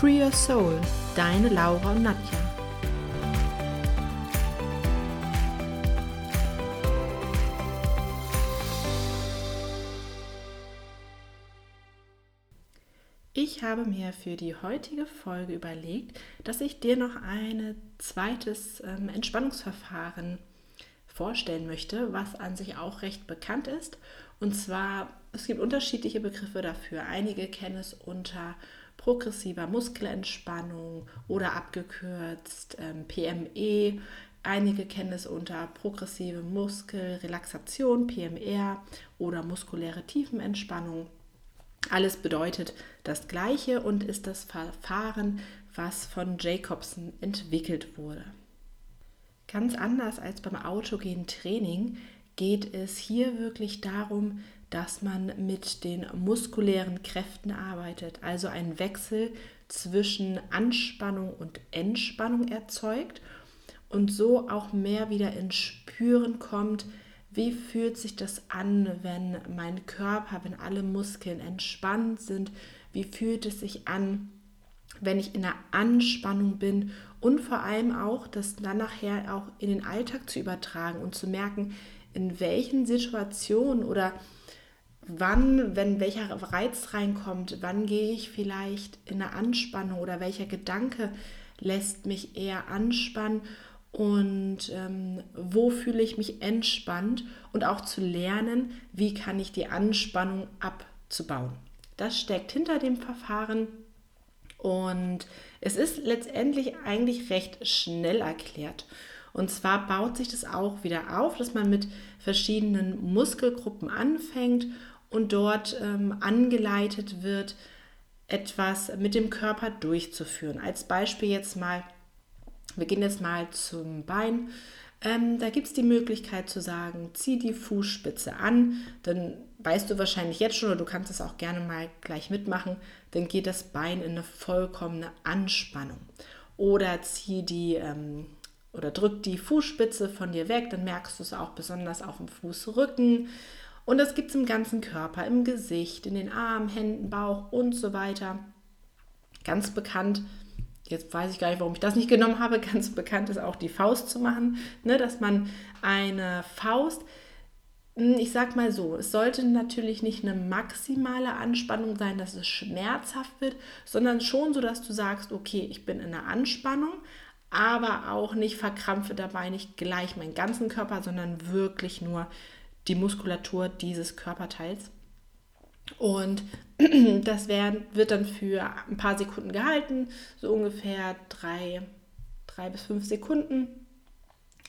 Free Your Soul, deine Laura und Nadja. Ich habe mir für die heutige Folge überlegt, dass ich dir noch ein zweites ähm, Entspannungsverfahren vorstellen möchte, was an sich auch recht bekannt ist. Und zwar, es gibt unterschiedliche Begriffe dafür. Einige kennen es unter progressiver Muskelentspannung oder abgekürzt ähm, PME. Einige kennen es unter progressive Muskelrelaxation, PMR oder muskuläre Tiefenentspannung. Alles bedeutet das Gleiche und ist das Verfahren, was von Jacobson entwickelt wurde. Ganz anders als beim autogenen Training geht es hier wirklich darum, dass man mit den muskulären Kräften arbeitet, also einen Wechsel zwischen Anspannung und Entspannung erzeugt und so auch mehr wieder ins Spüren kommt, wie fühlt sich das an, wenn mein Körper, wenn alle Muskeln entspannt sind, wie fühlt es sich an, wenn ich in der Anspannung bin? Und vor allem auch, das dann nachher auch in den Alltag zu übertragen und zu merken, in welchen Situationen oder wann, wenn welcher Reiz reinkommt, wann gehe ich vielleicht in eine Anspannung oder welcher Gedanke lässt mich eher anspannen und ähm, wo fühle ich mich entspannt und auch zu lernen, wie kann ich die Anspannung abzubauen. Das steckt hinter dem Verfahren und es ist letztendlich eigentlich recht schnell erklärt. Und zwar baut sich das auch wieder auf, dass man mit verschiedenen Muskelgruppen anfängt und dort ähm, angeleitet wird, etwas mit dem Körper durchzuführen. Als Beispiel jetzt mal, wir gehen jetzt mal zum Bein. Ähm, da gibt es die Möglichkeit zu sagen, zieh die Fußspitze an, dann weißt du wahrscheinlich jetzt schon oder du kannst es auch gerne mal gleich mitmachen, dann geht das Bein in eine vollkommene Anspannung. Oder zieh die ähm, oder drück die Fußspitze von dir weg, dann merkst du es auch besonders auf dem Fußrücken. Und das gibt es im ganzen Körper, im Gesicht, in den Armen, Händen, Bauch und so weiter. Ganz bekannt, jetzt weiß ich gar nicht, warum ich das nicht genommen habe, ganz bekannt ist auch die Faust zu machen, ne, dass man eine Faust, hm, ich sag mal so, es sollte natürlich nicht eine maximale Anspannung sein, dass es schmerzhaft wird, sondern schon so, dass du sagst, okay, ich bin in einer Anspannung, aber auch nicht verkrampfe dabei nicht gleich meinen ganzen Körper, sondern wirklich nur die Muskulatur dieses Körperteils. Und das wird dann für ein paar Sekunden gehalten, so ungefähr drei, drei bis fünf Sekunden.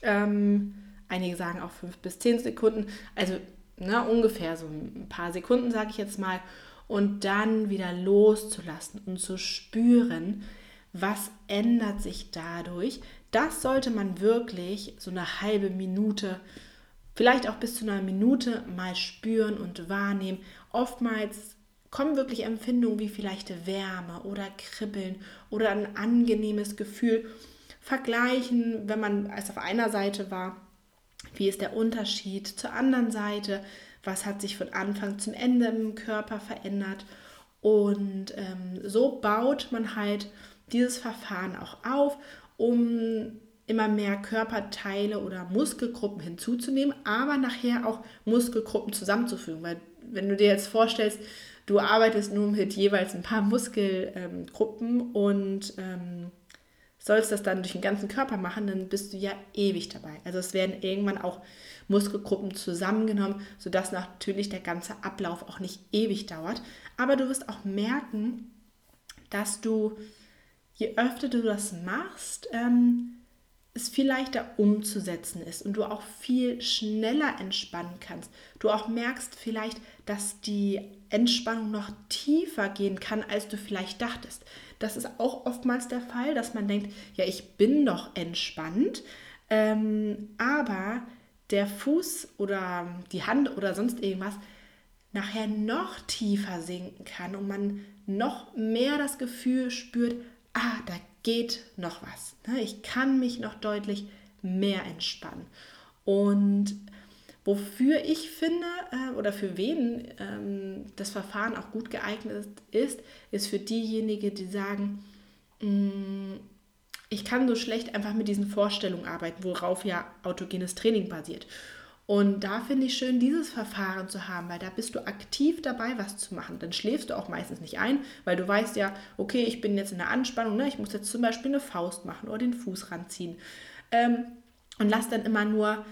Ähm, einige sagen auch fünf bis zehn Sekunden, also ne, ungefähr so ein paar Sekunden, sage ich jetzt mal. Und dann wieder loszulassen und zu spüren, was ändert sich dadurch. Das sollte man wirklich so eine halbe Minute vielleicht auch bis zu einer Minute mal spüren und wahrnehmen. Oftmals kommen wirklich Empfindungen wie vielleicht Wärme oder Kribbeln oder ein angenehmes Gefühl. Vergleichen, wenn man als auf einer Seite war, wie ist der Unterschied zur anderen Seite, was hat sich von Anfang zum Ende im Körper verändert. Und ähm, so baut man halt dieses Verfahren auch auf, um immer mehr Körperteile oder Muskelgruppen hinzuzunehmen, aber nachher auch Muskelgruppen zusammenzufügen. Weil wenn du dir jetzt vorstellst, du arbeitest nur mit jeweils ein paar Muskelgruppen ähm, und ähm, sollst das dann durch den ganzen Körper machen, dann bist du ja ewig dabei. Also es werden irgendwann auch Muskelgruppen zusammengenommen, sodass natürlich der ganze Ablauf auch nicht ewig dauert. Aber du wirst auch merken, dass du, je öfter du das machst, ähm, es viel leichter umzusetzen ist und du auch viel schneller entspannen kannst. Du auch merkst vielleicht, dass die Entspannung noch tiefer gehen kann, als du vielleicht dachtest. Das ist auch oftmals der Fall, dass man denkt, ja, ich bin doch entspannt, ähm, aber der Fuß oder die Hand oder sonst irgendwas nachher noch tiefer sinken kann und man noch mehr das Gefühl spürt, ah, da geht noch was. Ne? Ich kann mich noch deutlich mehr entspannen. Und wofür ich finde äh, oder für wen ähm, das Verfahren auch gut geeignet ist, ist für diejenigen, die sagen, mm, ich kann so schlecht einfach mit diesen Vorstellungen arbeiten, worauf ja autogenes Training basiert. Und da finde ich schön, dieses Verfahren zu haben, weil da bist du aktiv dabei, was zu machen. Dann schläfst du auch meistens nicht ein, weil du weißt ja, okay, ich bin jetzt in der Anspannung, ne? ich muss jetzt zum Beispiel eine Faust machen oder den Fuß ranziehen. Ähm, und lass dann immer nur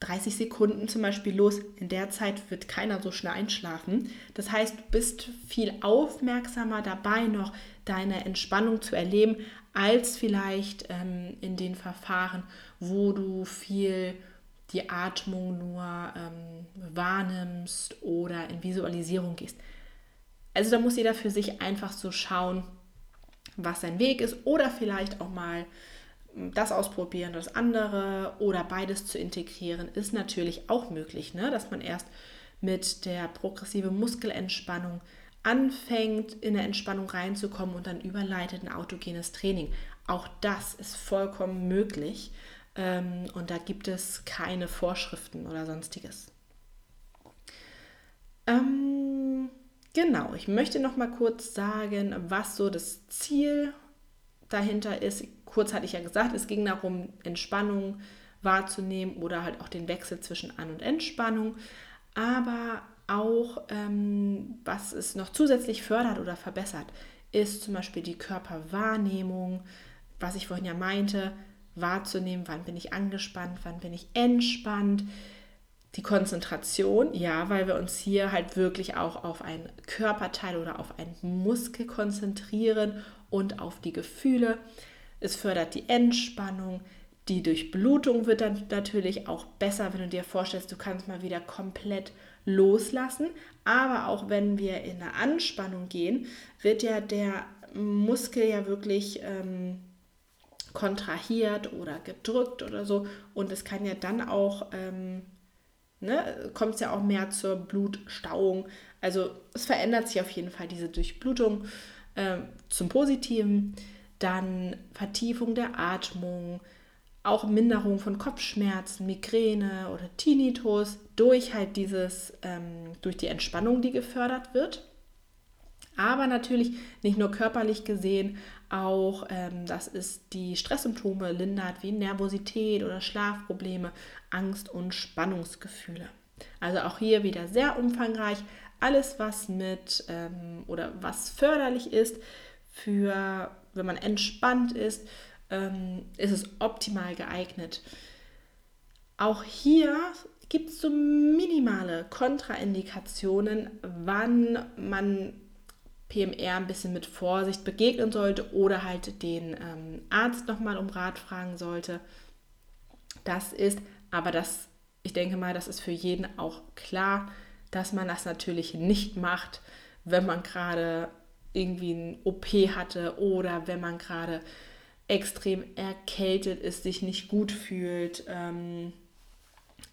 30 Sekunden zum Beispiel los. In der Zeit wird keiner so schnell einschlafen. Das heißt, du bist viel aufmerksamer dabei, noch deine Entspannung zu erleben, als vielleicht ähm, in den Verfahren, wo du viel die Atmung nur ähm, wahrnimmst oder in Visualisierung gehst. Also da muss jeder für sich einfach so schauen, was sein Weg ist oder vielleicht auch mal hm, das ausprobieren, das andere oder beides zu integrieren, ist natürlich auch möglich, ne? dass man erst mit der progressive Muskelentspannung anfängt, in eine Entspannung reinzukommen und dann überleitet ein autogenes Training. Auch das ist vollkommen möglich. Ähm, und da gibt es keine Vorschriften oder sonstiges. Ähm, genau, ich möchte noch mal kurz sagen, was so das Ziel dahinter ist. Kurz hatte ich ja gesagt, es ging darum, Entspannung wahrzunehmen oder halt auch den Wechsel zwischen An- und Entspannung. Aber auch, ähm, was es noch zusätzlich fördert oder verbessert, ist zum Beispiel die Körperwahrnehmung, was ich vorhin ja meinte, wahrzunehmen, wann bin ich angespannt, wann bin ich entspannt. Die Konzentration, ja, weil wir uns hier halt wirklich auch auf ein Körperteil oder auf einen Muskel konzentrieren und auf die Gefühle. Es fördert die Entspannung. Die Durchblutung wird dann natürlich auch besser, wenn du dir vorstellst, du kannst mal wieder komplett loslassen. Aber auch wenn wir in eine Anspannung gehen, wird ja der Muskel ja wirklich ähm, kontrahiert oder gedrückt oder so. Und es kann ja dann auch, ähm, ne, kommt es ja auch mehr zur Blutstauung. Also es verändert sich auf jeden Fall diese Durchblutung äh, zum Positiven. Dann Vertiefung der Atmung, auch Minderung von Kopfschmerzen, Migräne oder Tinnitus durch halt dieses, ähm, durch die Entspannung, die gefördert wird. Aber natürlich nicht nur körperlich gesehen, auch, ähm, dass es die Stresssymptome lindert, wie Nervosität oder Schlafprobleme, Angst und Spannungsgefühle. Also auch hier wieder sehr umfangreich. Alles, was mit ähm, oder was förderlich ist für, wenn man entspannt ist, ähm, ist es optimal geeignet. Auch hier gibt es so minimale Kontraindikationen, wann man PMR ein bisschen mit Vorsicht begegnen sollte oder halt den ähm, Arzt nochmal um Rat fragen sollte. Das ist, aber das, ich denke mal, das ist für jeden auch klar, dass man das natürlich nicht macht, wenn man gerade irgendwie ein OP hatte oder wenn man gerade extrem erkältet ist, sich nicht gut fühlt. Ähm,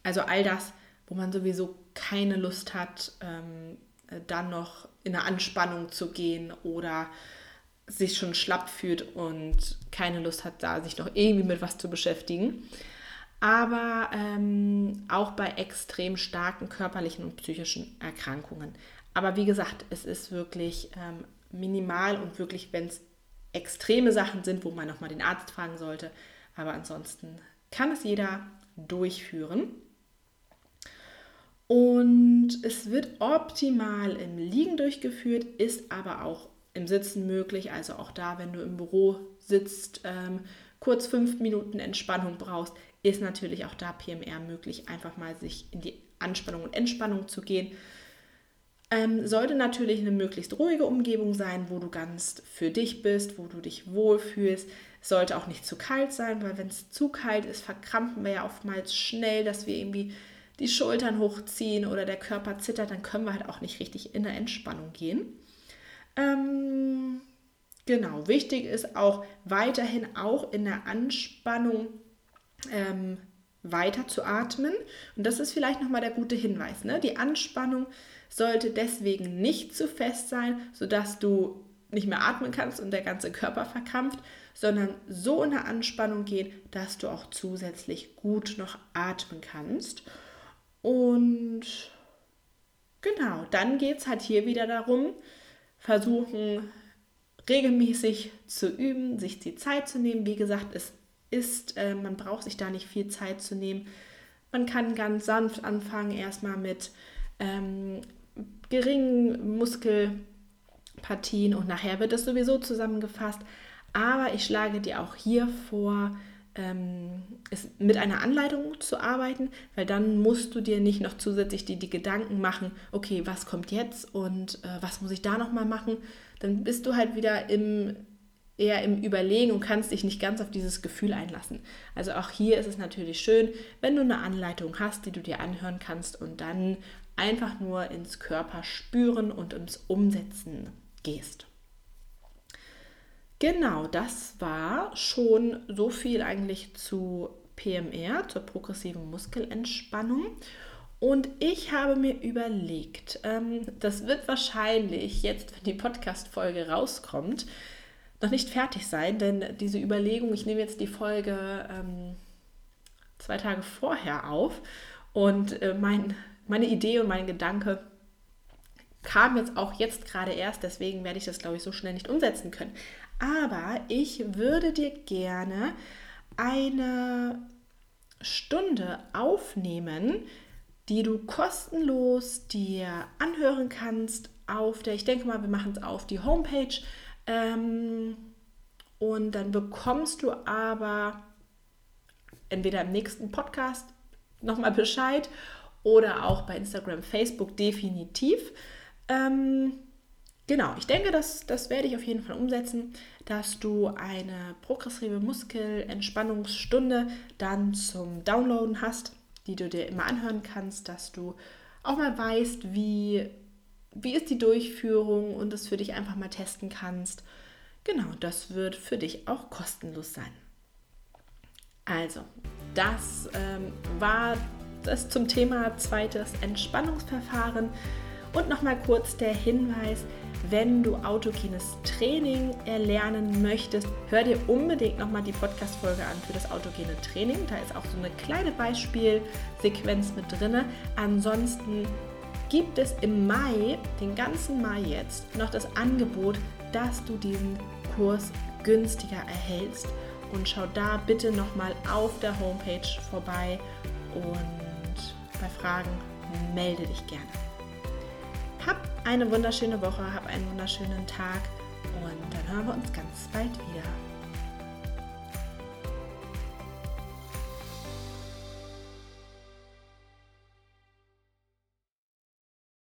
also all das, wo man sowieso keine Lust hat, ähm, äh, dann noch in eine Anspannung zu gehen oder sich schon schlapp fühlt und keine Lust hat, da sich noch irgendwie mit was zu beschäftigen. Aber ähm, auch bei extrem starken körperlichen und psychischen Erkrankungen. Aber wie gesagt, es ist wirklich ähm, minimal und wirklich, wenn es extreme Sachen sind, wo man nochmal den Arzt fragen sollte. Aber ansonsten kann es jeder durchführen. Und es wird optimal im Liegen durchgeführt, ist aber auch im Sitzen möglich. Also auch da, wenn du im Büro sitzt, ähm, kurz fünf Minuten Entspannung brauchst, ist natürlich auch da PMR möglich, einfach mal sich in die Anspannung und Entspannung zu gehen. Ähm, sollte natürlich eine möglichst ruhige Umgebung sein, wo du ganz für dich bist, wo du dich wohlfühlst. sollte auch nicht zu kalt sein, weil wenn es zu kalt ist, verkrampfen wir ja oftmals schnell, dass wir irgendwie die Schultern hochziehen oder der Körper zittert, dann können wir halt auch nicht richtig in der Entspannung gehen. Ähm, genau, wichtig ist auch weiterhin auch in der Anspannung ähm, weiter zu atmen. Und das ist vielleicht nochmal der gute Hinweis. Ne? Die Anspannung sollte deswegen nicht zu fest sein, sodass du nicht mehr atmen kannst und der ganze Körper verkrampft, sondern so in der Anspannung gehen, dass du auch zusätzlich gut noch atmen kannst. Und genau, dann geht es halt hier wieder darum, versuchen regelmäßig zu üben, sich die Zeit zu nehmen. Wie gesagt, es ist, äh, man braucht sich da nicht viel Zeit zu nehmen. Man kann ganz sanft anfangen, erstmal mit ähm, geringen Muskelpartien und nachher wird es sowieso zusammengefasst. Aber ich schlage dir auch hier vor, ähm, es mit einer Anleitung zu arbeiten, weil dann musst du dir nicht noch zusätzlich die, die Gedanken machen, okay, was kommt jetzt und äh, was muss ich da nochmal machen. Dann bist du halt wieder im, eher im Überlegen und kannst dich nicht ganz auf dieses Gefühl einlassen. Also auch hier ist es natürlich schön, wenn du eine Anleitung hast, die du dir anhören kannst und dann einfach nur ins Körper spüren und ins Umsetzen gehst. Genau, das war schon so viel eigentlich zu PMR, zur progressiven Muskelentspannung. Und ich habe mir überlegt, ähm, das wird wahrscheinlich jetzt, wenn die Podcast-Folge rauskommt, noch nicht fertig sein, denn diese Überlegung, ich nehme jetzt die Folge ähm, zwei Tage vorher auf und äh, mein, meine Idee und mein Gedanke kam jetzt auch jetzt gerade erst, deswegen werde ich das, glaube ich, so schnell nicht umsetzen können. Aber ich würde dir gerne eine Stunde aufnehmen, die du kostenlos dir anhören kannst auf der, ich denke mal, wir machen es auf die Homepage. Ähm, und dann bekommst du aber entweder im nächsten Podcast nochmal Bescheid oder auch bei Instagram, Facebook definitiv. Ähm, Genau, ich denke, das, das werde ich auf jeden Fall umsetzen, dass du eine progressive Muskelentspannungsstunde dann zum Downloaden hast, die du dir immer anhören kannst, dass du auch mal weißt, wie, wie ist die Durchführung und das für dich einfach mal testen kannst. Genau, das wird für dich auch kostenlos sein. Also, das ähm, war das zum Thema zweites Entspannungsverfahren. Und nochmal kurz der Hinweis, wenn du autogenes Training erlernen möchtest, hör dir unbedingt nochmal die Podcast-Folge an für das autogene Training. Da ist auch so eine kleine Beispielsequenz mit drin. Ansonsten gibt es im Mai, den ganzen Mai jetzt, noch das Angebot, dass du diesen Kurs günstiger erhältst. Und schau da bitte nochmal auf der Homepage vorbei und bei Fragen melde dich gerne. Eine wunderschöne Woche, hab einen wunderschönen Tag und dann hören wir uns ganz bald wieder.